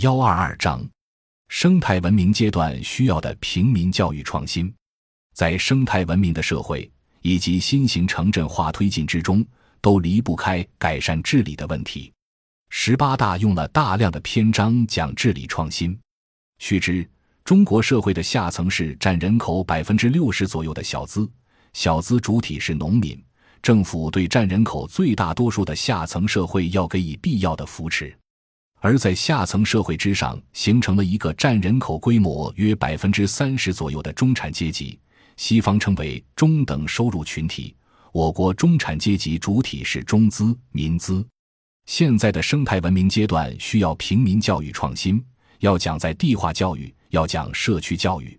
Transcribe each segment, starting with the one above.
幺二二章：生态文明阶段需要的平民教育创新。在生态文明的社会以及新型城镇化推进之中，都离不开改善治理的问题。十八大用了大量的篇章讲治理创新。须知，中国社会的下层是占人口百分之六十左右的小资，小资主体是农民。政府对占人口最大多数的下层社会要给予必要的扶持，而在下层社会之上，形成了一个占人口规模约百分之三十左右的中产阶级，西方称为中等收入群体。我国中产阶级主体是中资民资。现在的生态文明阶段需要平民教育创新，要讲在地化教育，要讲社区教育。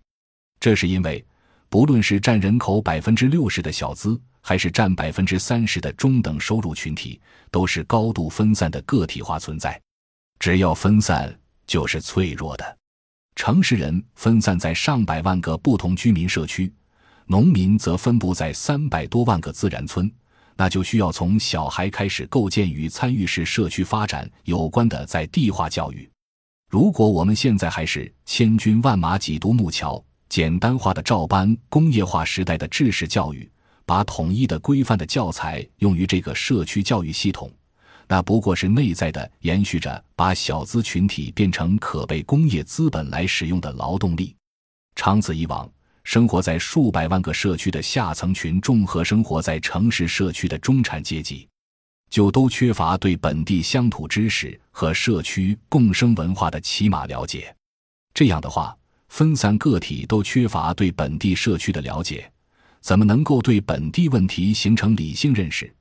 这是因为，不论是占人口百分之六十的小资。还是占百分之三十的中等收入群体，都是高度分散的个体化存在。只要分散，就是脆弱的。城市人分散在上百万个不同居民社区，农民则分布在三百多万个自然村，那就需要从小孩开始构建与参与式社区发展有关的在地化教育。如果我们现在还是千军万马挤独木桥，简单化的照搬工业化时代的制式教育。把统一的规范的教材用于这个社区教育系统，那不过是内在的延续着把小资群体变成可被工业资本来使用的劳动力。长此以往，生活在数百万个社区的下层群众和生活在城市社区的中产阶级，就都缺乏对本地乡土知识和社区共生文化的起码了解。这样的话，分散个体都缺乏对本地社区的了解。怎么能够对本地问题形成理性认识，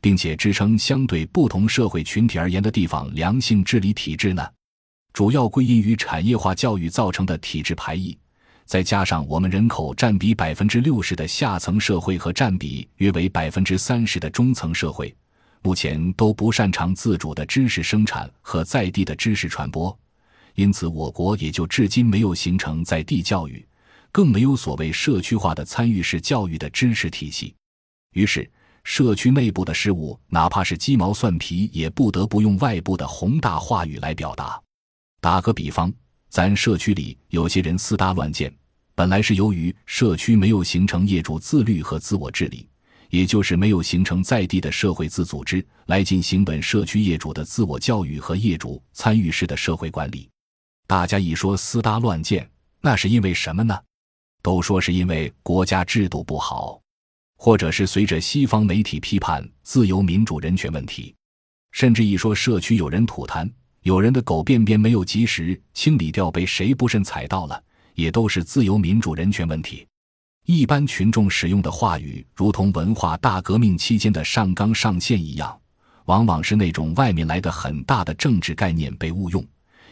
并且支撑相对不同社会群体而言的地方良性治理体制呢？主要归因于产业化教育造成的体制排异，再加上我们人口占比百分之六十的下层社会和占比约为百分之三十的中层社会，目前都不擅长自主的知识生产和在地的知识传播，因此我国也就至今没有形成在地教育。更没有所谓社区化的参与式教育的知识体系，于是社区内部的事物，哪怕是鸡毛蒜皮，也不得不用外部的宏大话语来表达。打个比方，咱社区里有些人私搭乱建，本来是由于社区没有形成业主自律和自我治理，也就是没有形成在地的社会自组织来进行本社区业主的自我教育和业主参与式的社会管理。大家一说私搭乱建，那是因为什么呢？都说是因为国家制度不好，或者是随着西方媒体批判自由民主人权问题，甚至一说社区有人吐痰，有人的狗便便没有及时清理掉，被谁不慎踩到了，也都是自由民主人权问题。一般群众使用的话语，如同文化大革命期间的上纲上线一样，往往是那种外面来的很大的政治概念被误用，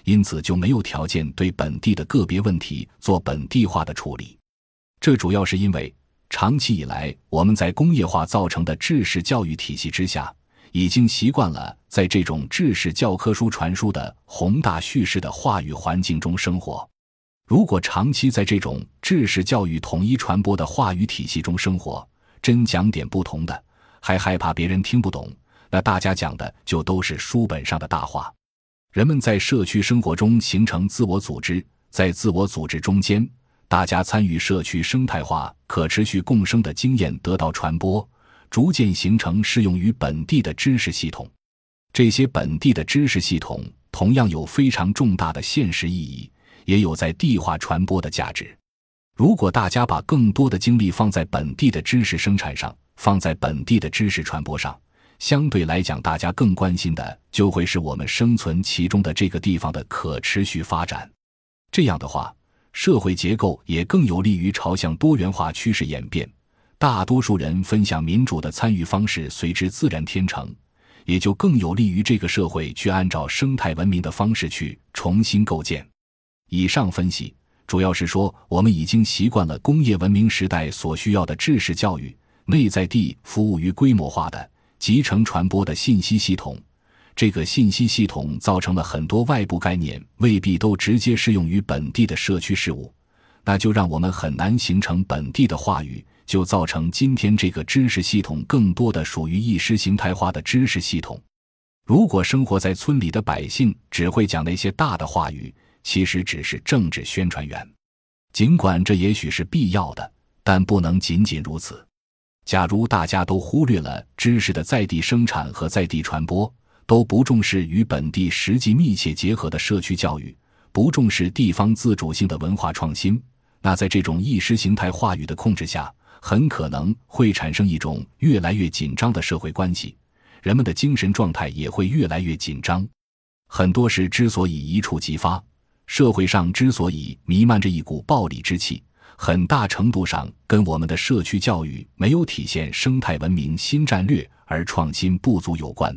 因此就没有条件对本地的个别问题做本地化的处理。这主要是因为长期以来，我们在工业化造成的制式教育体系之下，已经习惯了在这种制式教科书传输的宏大叙事的话语环境中生活。如果长期在这种制式教育统一传播的话语体系中生活，真讲点不同的，还害怕别人听不懂，那大家讲的就都是书本上的大话。人们在社区生活中形成自我组织，在自我组织中间。大家参与社区生态化、可持续共生的经验得到传播，逐渐形成适用于本地的知识系统。这些本地的知识系统同样有非常重大的现实意义，也有在地化传播的价值。如果大家把更多的精力放在本地的知识生产上，放在本地的知识传播上，相对来讲，大家更关心的就会是我们生存其中的这个地方的可持续发展。这样的话。社会结构也更有利于朝向多元化趋势演变，大多数人分享民主的参与方式随之自然天成，也就更有利于这个社会去按照生态文明的方式去重新构建。以上分析主要是说，我们已经习惯了工业文明时代所需要的知识教育，内在地服务于规模化的集成传播的信息系统。这个信息系统造成了很多外部概念未必都直接适用于本地的社区事务，那就让我们很难形成本地的话语，就造成今天这个知识系统更多的属于意识形态化的知识系统。如果生活在村里的百姓只会讲那些大的话语，其实只是政治宣传员。尽管这也许是必要的，但不能仅仅如此。假如大家都忽略了知识的在地生产和在地传播，都不重视与本地实际密切结合的社区教育，不重视地方自主性的文化创新，那在这种意识形态话语的控制下，很可能会产生一种越来越紧张的社会关系，人们的精神状态也会越来越紧张。很多事之所以一触即发，社会上之所以弥漫着一股暴力之气。很大程度上跟我们的社区教育没有体现生态文明新战略而创新不足有关。